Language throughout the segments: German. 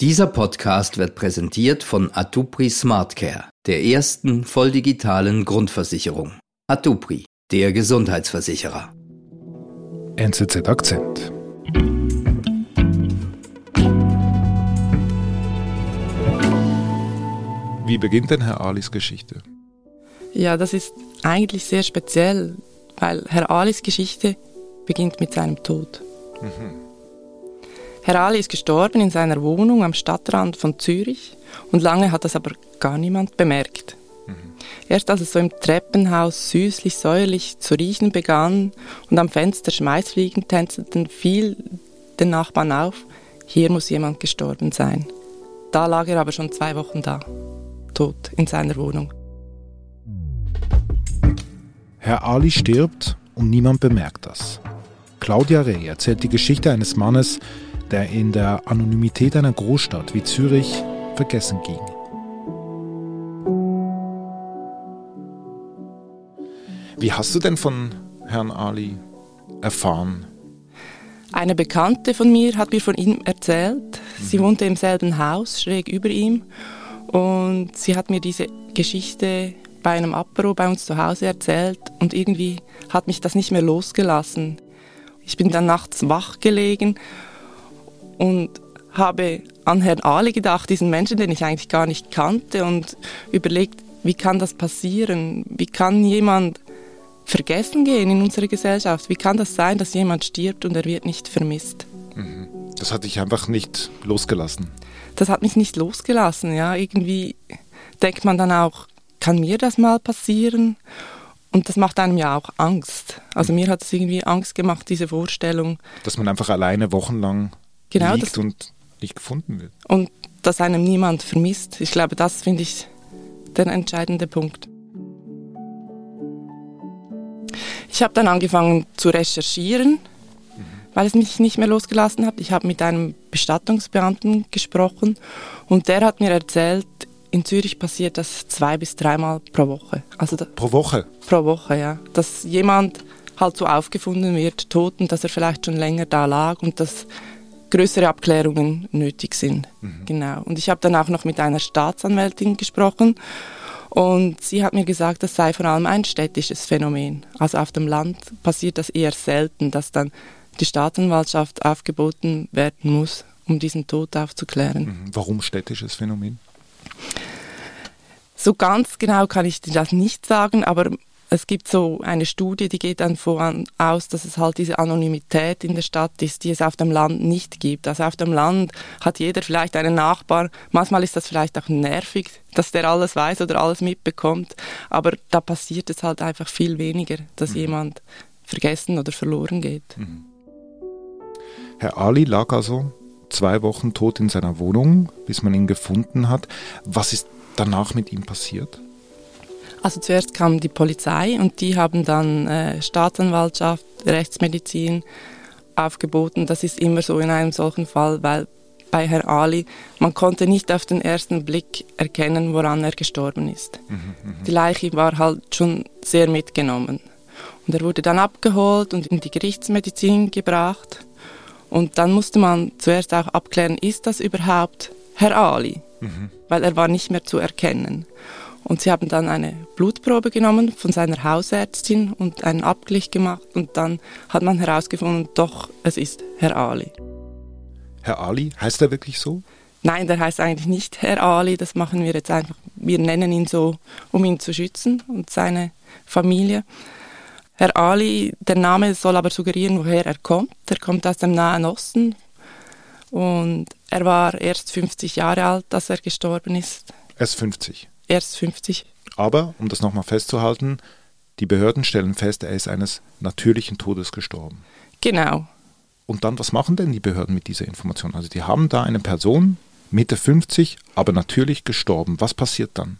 Dieser Podcast wird präsentiert von Atupri SmartCare, der ersten volldigitalen Grundversicherung. Atupri, der Gesundheitsversicherer. NZZ Akzent. Wie beginnt denn Herr Alis Geschichte? Ja, das ist eigentlich sehr speziell, weil Herr Alis Geschichte beginnt mit seinem Tod. Mhm. Herr Ali ist gestorben in seiner Wohnung am Stadtrand von Zürich und lange hat das aber gar niemand bemerkt. Mhm. Erst als es so im Treppenhaus süßlich, säuerlich zu riechen begann und am Fenster Schmeißfliegen tänzelten, fiel den Nachbarn auf, hier muss jemand gestorben sein. Da lag er aber schon zwei Wochen da, tot in seiner Wohnung. Herr Ali stirbt und niemand bemerkt das. Claudia Reh erzählt die Geschichte eines Mannes, der in der Anonymität einer Großstadt wie Zürich vergessen ging. Wie hast du denn von Herrn Ali erfahren? Eine Bekannte von mir hat mir von ihm erzählt. Sie mhm. wohnte im selben Haus, schräg über ihm. Und sie hat mir diese Geschichte bei einem Apero bei uns zu Hause erzählt. Und irgendwie hat mich das nicht mehr losgelassen. Ich bin dann nachts wach gelegen und habe an Herrn Ali gedacht, diesen Menschen, den ich eigentlich gar nicht kannte und überlegt, wie kann das passieren? Wie kann jemand vergessen gehen in unserer Gesellschaft? Wie kann das sein, dass jemand stirbt und er wird nicht vermisst? Mhm. Das hat dich einfach nicht losgelassen. Das hat mich nicht losgelassen, ja. Irgendwie denkt man dann auch, kann mir das mal passieren? Und das macht einem ja auch Angst. Also mir hat es irgendwie Angst gemacht, diese Vorstellung. Dass man einfach alleine wochenlang genau, liegt das, und nicht gefunden wird. Und dass einem niemand vermisst. Ich glaube, das finde ich der entscheidende Punkt. Ich habe dann angefangen zu recherchieren, mhm. weil es mich nicht mehr losgelassen hat. Ich habe mit einem Bestattungsbeamten gesprochen und der hat mir erzählt, in Zürich passiert das zwei bis dreimal pro Woche. Also pro Woche? Pro Woche, ja. Dass jemand halt so aufgefunden wird, tot und dass er vielleicht schon länger da lag und dass größere Abklärungen nötig sind. Mhm. Genau. Und ich habe dann auch noch mit einer Staatsanwältin gesprochen und sie hat mir gesagt, das sei vor allem ein städtisches Phänomen. Also auf dem Land passiert das eher selten, dass dann die Staatsanwaltschaft aufgeboten werden muss, um diesen Tod aufzuklären. Mhm. Warum städtisches Phänomen? So ganz genau kann ich dir das nicht sagen, aber es gibt so eine Studie, die geht dann voran aus, dass es halt diese Anonymität in der Stadt ist, die es auf dem Land nicht gibt. Also auf dem Land hat jeder vielleicht einen Nachbar. Manchmal ist das vielleicht auch nervig, dass der alles weiß oder alles mitbekommt. Aber da passiert es halt einfach viel weniger, dass mhm. jemand vergessen oder verloren geht. Mhm. Herr Ali lag also zwei Wochen tot in seiner Wohnung, bis man ihn gefunden hat. Was ist danach mit ihm passiert? Also zuerst kam die Polizei und die haben dann äh, Staatsanwaltschaft, Rechtsmedizin aufgeboten. Das ist immer so in einem solchen Fall, weil bei Herrn Ali, man konnte nicht auf den ersten Blick erkennen, woran er gestorben ist. Mhm, mh. Die Leiche war halt schon sehr mitgenommen. Und er wurde dann abgeholt und in die Gerichtsmedizin gebracht. Und dann musste man zuerst auch abklären, ist das überhaupt Herr Ali? Mhm. Weil er war nicht mehr zu erkennen. Und sie haben dann eine Blutprobe genommen von seiner Hausärztin und einen Abgleich gemacht und dann hat man herausgefunden, doch, es ist Herr Ali. Herr Ali, heißt er wirklich so? Nein, der heißt eigentlich nicht Herr Ali, das machen wir jetzt einfach, wir nennen ihn so, um ihn zu schützen und seine Familie. Herr Ali, der Name soll aber suggerieren, woher er kommt. Er kommt aus dem Nahen Osten und er war erst 50 Jahre alt, als er gestorben ist. Erst 50? Erst 50. Aber, um das nochmal festzuhalten, die Behörden stellen fest, er ist eines natürlichen Todes gestorben. Genau. Und dann, was machen denn die Behörden mit dieser Information? Also die haben da eine Person, Mitte 50, aber natürlich gestorben. Was passiert dann?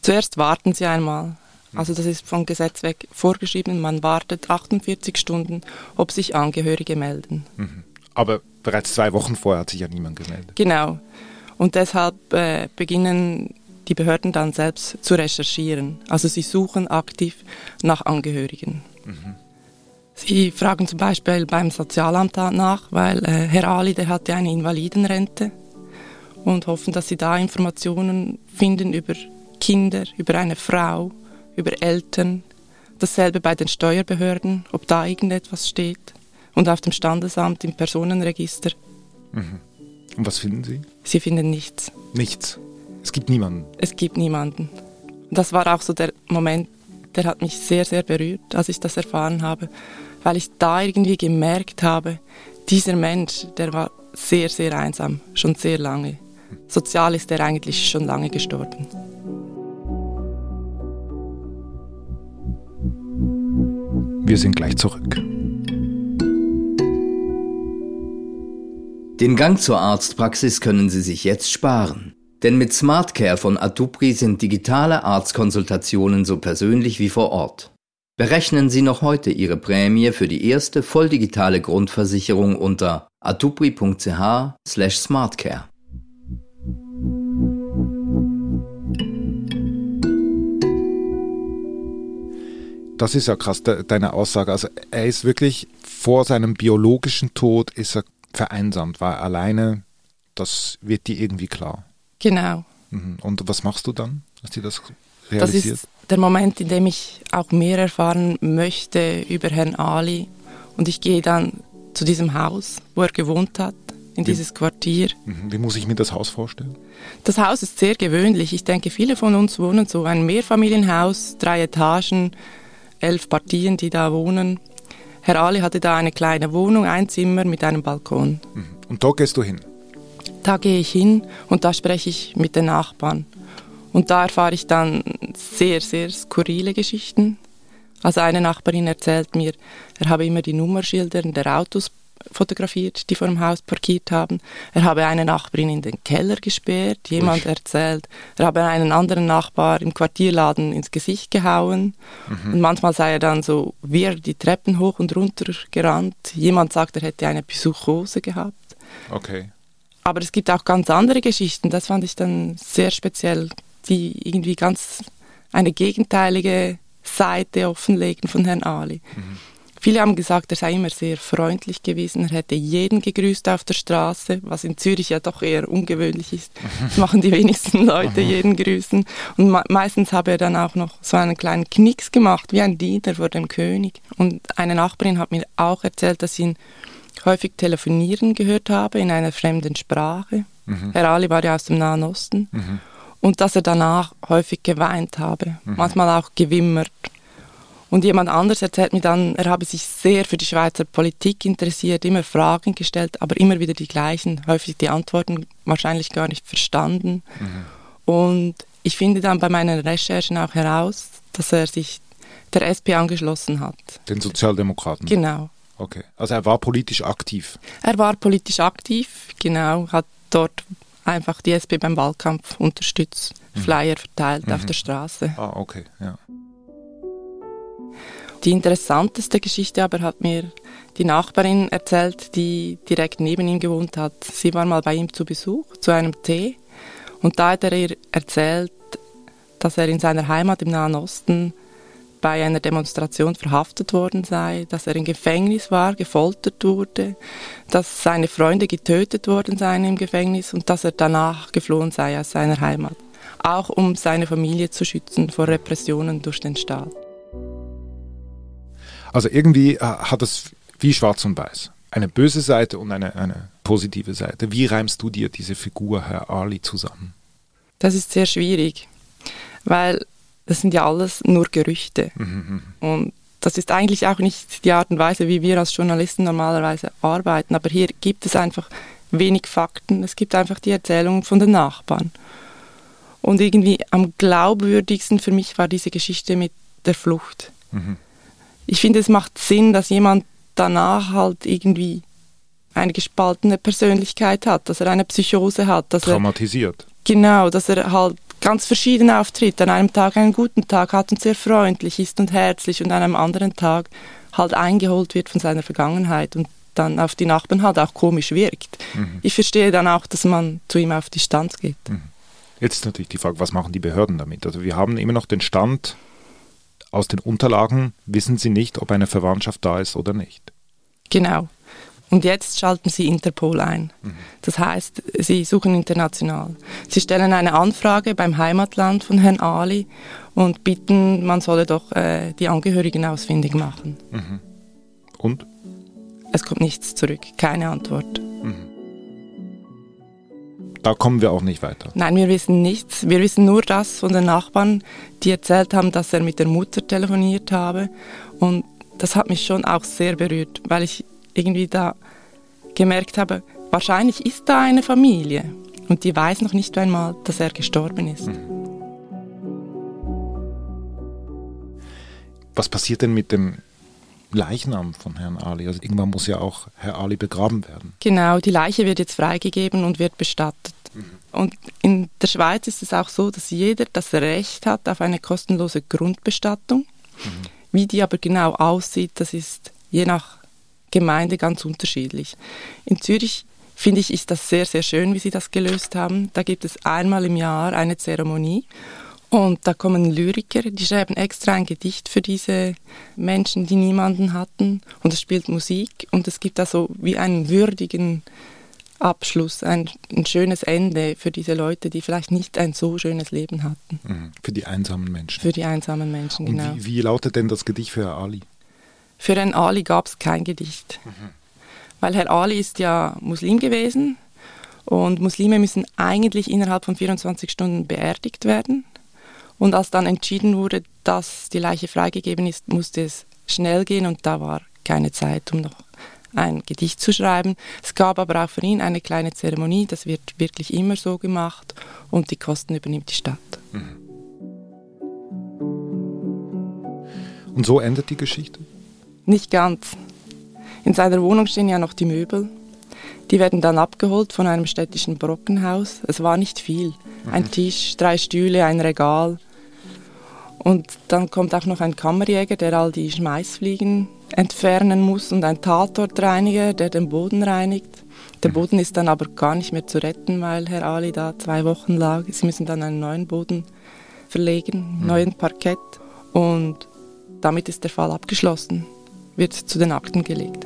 Zuerst warten sie einmal. Also das ist vom Gesetz weg vorgeschrieben, man wartet 48 Stunden, ob sich Angehörige melden. Mhm. Aber bereits zwei Wochen vorher hat sich ja niemand gemeldet. Genau. Und deshalb äh, beginnen die Behörden dann selbst zu recherchieren. Also sie suchen aktiv nach Angehörigen. Mhm. Sie fragen zum Beispiel beim Sozialamt nach, weil äh, Herr Ali, der hatte eine Invalidenrente und hoffen, dass sie da Informationen finden über Kinder, über eine Frau, über Eltern. Dasselbe bei den Steuerbehörden, ob da irgendetwas steht. Und auf dem Standesamt im Personenregister. Mhm. Und was finden Sie? Sie finden nichts. Nichts. Es gibt niemanden. Es gibt niemanden. Das war auch so der Moment, der hat mich sehr, sehr berührt, als ich das erfahren habe, weil ich da irgendwie gemerkt habe, dieser Mensch, der war sehr, sehr einsam, schon sehr lange. Sozial ist er eigentlich schon lange gestorben. Wir sind gleich zurück. Den Gang zur Arztpraxis können Sie sich jetzt sparen. Denn mit SmartCare von Atupri sind digitale Arztkonsultationen so persönlich wie vor Ort. Berechnen Sie noch heute Ihre Prämie für die erste volldigitale Grundversicherung unter atupri.ch/smartcare. Das ist ja krass, deine Aussage. Also er ist wirklich vor seinem biologischen Tod ist er vereinsamt, war alleine. Das wird dir irgendwie klar. Genau. Mhm. Und was machst du dann, als dir das realisiert? Das ist der Moment, in dem ich auch mehr erfahren möchte über Herrn Ali. Und ich gehe dann zu diesem Haus, wo er gewohnt hat, in wie, dieses Quartier. Mhm. Wie muss ich mir das Haus vorstellen? Das Haus ist sehr gewöhnlich. Ich denke, viele von uns wohnen so. Ein Mehrfamilienhaus, drei Etagen, elf Partien, die da wohnen. Herr Ali hatte da eine kleine Wohnung, ein Zimmer mit einem Balkon. Mhm. Und da gehst du hin? Da gehe ich hin und da spreche ich mit den Nachbarn. Und da erfahre ich dann sehr, sehr skurrile Geschichten. Also eine Nachbarin erzählt mir, er habe immer die Nummerschilder der Autos fotografiert, die vor dem Haus parkiert haben. Er habe eine Nachbarin in den Keller gesperrt. Jemand Usch. erzählt, er habe einen anderen Nachbar im Quartierladen ins Gesicht gehauen. Mhm. Und manchmal sei er dann so wir die Treppen hoch und runter gerannt. Jemand sagt, er hätte eine Psychose gehabt. Okay. Aber es gibt auch ganz andere Geschichten. Das fand ich dann sehr speziell, die irgendwie ganz eine gegenteilige Seite offenlegen von Herrn Ali. Mhm. Viele haben gesagt, er sei immer sehr freundlich gewesen, er hätte jeden gegrüßt auf der Straße, was in Zürich ja doch eher ungewöhnlich ist. Das machen die wenigsten Leute, jeden grüßen. Und meistens habe er dann auch noch so einen kleinen Knicks gemacht, wie ein Diener vor dem König. Und eine Nachbarin hat mir auch erzählt, dass ihn häufig telefonieren gehört habe in einer fremden Sprache. Mhm. Herr Ali war ja aus dem Nahen Osten. Mhm. Und dass er danach häufig geweint habe, mhm. manchmal auch gewimmert. Und jemand anders erzählt mir dann, er habe sich sehr für die Schweizer Politik interessiert, immer Fragen gestellt, aber immer wieder die gleichen, häufig die Antworten wahrscheinlich gar nicht verstanden. Mhm. Und ich finde dann bei meinen Recherchen auch heraus, dass er sich der SP angeschlossen hat. Den Sozialdemokraten? Genau. Okay, also er war politisch aktiv? Er war politisch aktiv, genau, hat dort einfach die SP beim Wahlkampf unterstützt, mhm. Flyer verteilt mhm. auf der Straße. Ah, okay, ja. Die interessanteste Geschichte aber hat mir die Nachbarin erzählt, die direkt neben ihm gewohnt hat. Sie war mal bei ihm zu Besuch, zu einem Tee. Und da hat er ihr erzählt, dass er in seiner Heimat im Nahen Osten bei einer Demonstration verhaftet worden sei, dass er im Gefängnis war, gefoltert wurde, dass seine Freunde getötet worden seien im Gefängnis und dass er danach geflohen sei aus seiner Heimat, auch um seine Familie zu schützen vor Repressionen durch den Staat. Also irgendwie äh, hat es wie schwarz und weiß. Eine böse Seite und eine, eine positive Seite. Wie reimst du dir diese Figur Herr Ali zusammen? Das ist sehr schwierig, weil das sind ja alles nur Gerüchte. Mhm. Und das ist eigentlich auch nicht die Art und Weise, wie wir als Journalisten normalerweise arbeiten. Aber hier gibt es einfach wenig Fakten. Es gibt einfach die Erzählung von den Nachbarn. Und irgendwie am glaubwürdigsten für mich war diese Geschichte mit der Flucht. Mhm ich finde, es macht Sinn, dass jemand danach halt irgendwie eine gespaltene Persönlichkeit hat, dass er eine Psychose hat. Dass Traumatisiert. Er, genau, dass er halt ganz verschieden auftritt. An einem Tag einen guten Tag hat und sehr freundlich ist und herzlich und an einem anderen Tag halt eingeholt wird von seiner Vergangenheit und dann auf die Nachbarn halt auch komisch wirkt. Mhm. Ich verstehe dann auch, dass man zu ihm auf Distanz geht. Mhm. Jetzt ist natürlich die Frage, was machen die Behörden damit? Also wir haben immer noch den Stand, aus den Unterlagen wissen Sie nicht, ob eine Verwandtschaft da ist oder nicht. Genau. Und jetzt schalten sie Interpol ein. Mhm. Das heißt, sie suchen international. Sie stellen eine Anfrage beim Heimatland von Herrn Ali und bitten, man solle doch äh, die Angehörigen ausfindig machen. Mhm. Und? Es kommt nichts zurück, keine Antwort. Mhm. Da kommen wir auch nicht weiter. Nein, wir wissen nichts. Wir wissen nur das von den Nachbarn, die erzählt haben, dass er mit der Mutter telefoniert habe. Und das hat mich schon auch sehr berührt, weil ich irgendwie da gemerkt habe, wahrscheinlich ist da eine Familie und die weiß noch nicht einmal, dass er gestorben ist. Mhm. Was passiert denn mit dem Leichnam von Herrn Ali? Also irgendwann muss ja auch Herr Ali begraben werden. Genau, die Leiche wird jetzt freigegeben und wird bestattet. Mhm. Und in der Schweiz ist es auch so, dass jeder das Recht hat auf eine kostenlose Grundbestattung. Mhm. Wie die aber genau aussieht, das ist je nach Gemeinde ganz unterschiedlich. In Zürich finde ich, ist das sehr, sehr schön, wie sie das gelöst haben. Da gibt es einmal im Jahr eine Zeremonie und da kommen Lyriker, die schreiben extra ein Gedicht für diese Menschen, die niemanden hatten und es spielt Musik und es gibt da so wie einen würdigen Abschluss, ein, ein, schönes Ende für diese Leute, die vielleicht nicht ein so schönes Leben hatten. Mhm. Für die einsamen Menschen. Für die einsamen Menschen, Und genau. Wie, wie, lautet denn das Gedicht für Ali? Für Herrn Ali gab es kein Gedicht. Mhm. Weil Herr Ali ist ja Muslim gewesen und Muslime müssen eigentlich innerhalb von 24 Stunden beerdigt werden. Und als dann entschieden wurde, dass die Leiche freigegeben ist, musste es schnell gehen und da war keine Zeit, um noch ein Gedicht zu schreiben. Es gab aber auch für ihn eine kleine Zeremonie, das wird wirklich immer so gemacht und die Kosten übernimmt die Stadt. Mhm. Und so endet die Geschichte? Nicht ganz. In seiner Wohnung stehen ja noch die Möbel. Die werden dann abgeholt von einem städtischen Brockenhaus. Es war nicht viel. Mhm. Ein Tisch, drei Stühle, ein Regal. Und dann kommt auch noch ein Kammerjäger, der all die Schmeißfliegen entfernen muss und ein Tatortreiniger, der den Boden reinigt. Der Boden ist dann aber gar nicht mehr zu retten, weil Herr Ali da zwei Wochen lag. Sie müssen dann einen neuen Boden verlegen, mhm. neuen Parkett. Und damit ist der Fall abgeschlossen, wird zu den Akten gelegt.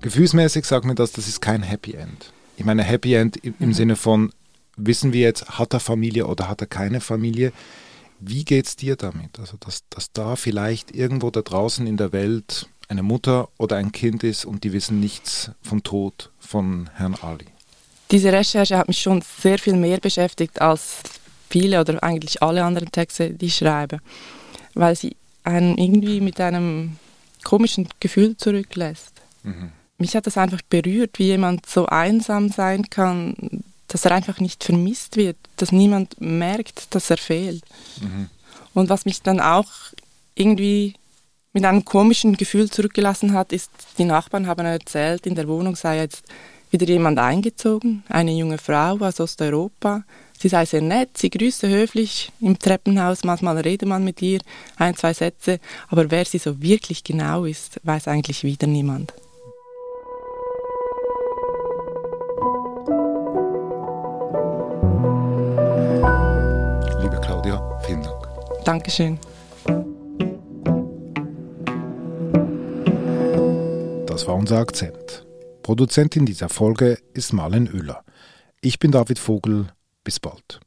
Gefühlsmäßig sagt mir das, das ist kein Happy End. Ich meine, Happy End im, im mhm. Sinne von, wissen wir jetzt, hat er Familie oder hat er keine Familie? Wie geht es dir damit? Also, dass, dass da vielleicht irgendwo da draußen in der Welt eine Mutter oder ein Kind ist und die wissen nichts vom Tod von Herrn Ali. Diese Recherche hat mich schon sehr viel mehr beschäftigt als viele oder eigentlich alle anderen Texte, die ich schreibe, weil sie einen irgendwie mit einem komischen Gefühl zurücklässt. Mhm. Mich hat das einfach berührt, wie jemand so einsam sein kann, dass er einfach nicht vermisst wird, dass niemand merkt, dass er fehlt. Mhm. Und was mich dann auch irgendwie mit einem komischen Gefühl zurückgelassen hat, ist, die Nachbarn haben erzählt, in der Wohnung sei jetzt wieder jemand eingezogen, eine junge Frau aus Osteuropa. Sie sei sehr nett, sie grüßte höflich im Treppenhaus, manchmal rede man mit ihr, ein, zwei Sätze, aber wer sie so wirklich genau ist, weiß eigentlich wieder niemand. Dankeschön. Das war unser Akzent. Produzentin dieser Folge ist Marlen Oehler. Ich bin David Vogel. Bis bald.